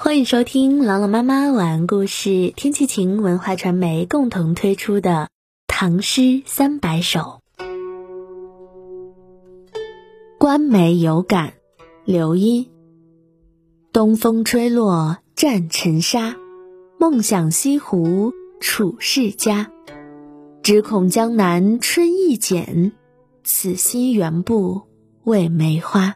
欢迎收听朗朗妈妈晚安故事，天气晴文化传媒共同推出的《唐诗三百首》。观梅有感，刘一。东风吹落战尘沙，梦想西湖楚世家。只恐江南春意减，此心原不为梅花。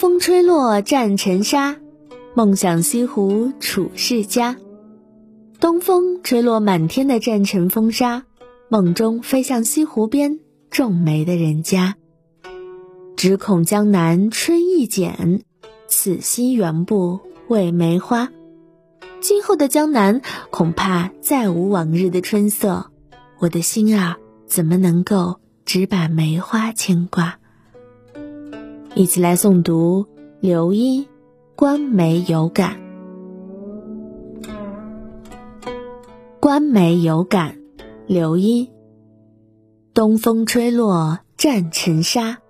风吹落战尘沙，梦想西湖楚世家。东风吹落满天的战尘风沙，梦中飞向西湖边种梅的人家。只恐江南春意减，此心原不为梅花。今后的江南恐怕再无往日的春色，我的心儿怎么能够只把梅花牵挂？一起来诵读刘一《观梅有感》。观梅有感，刘一。东风吹落战尘沙，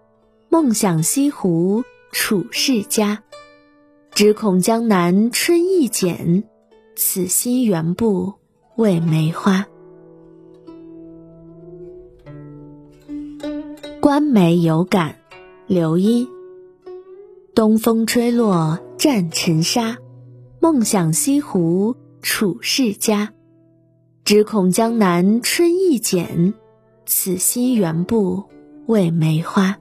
梦想西湖楚世家。只恐江南春意减，此心原不为梅花。观梅有感。刘一。东风吹落战尘沙，梦想西湖楚世家。只恐江南春意减，此心原不为梅花。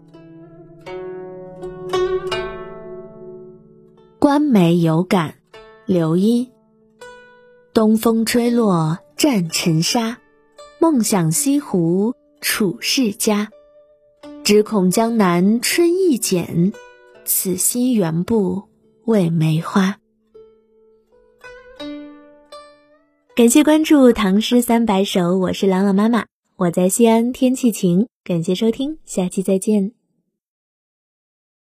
观梅有感，刘一。东风吹落战尘沙，梦想西湖楚世家。只恐江南春意减，此心原不为梅花。感谢关注《唐诗三百首》，我是朗朗妈妈，我在西安，天气晴。感谢收听，下期再见。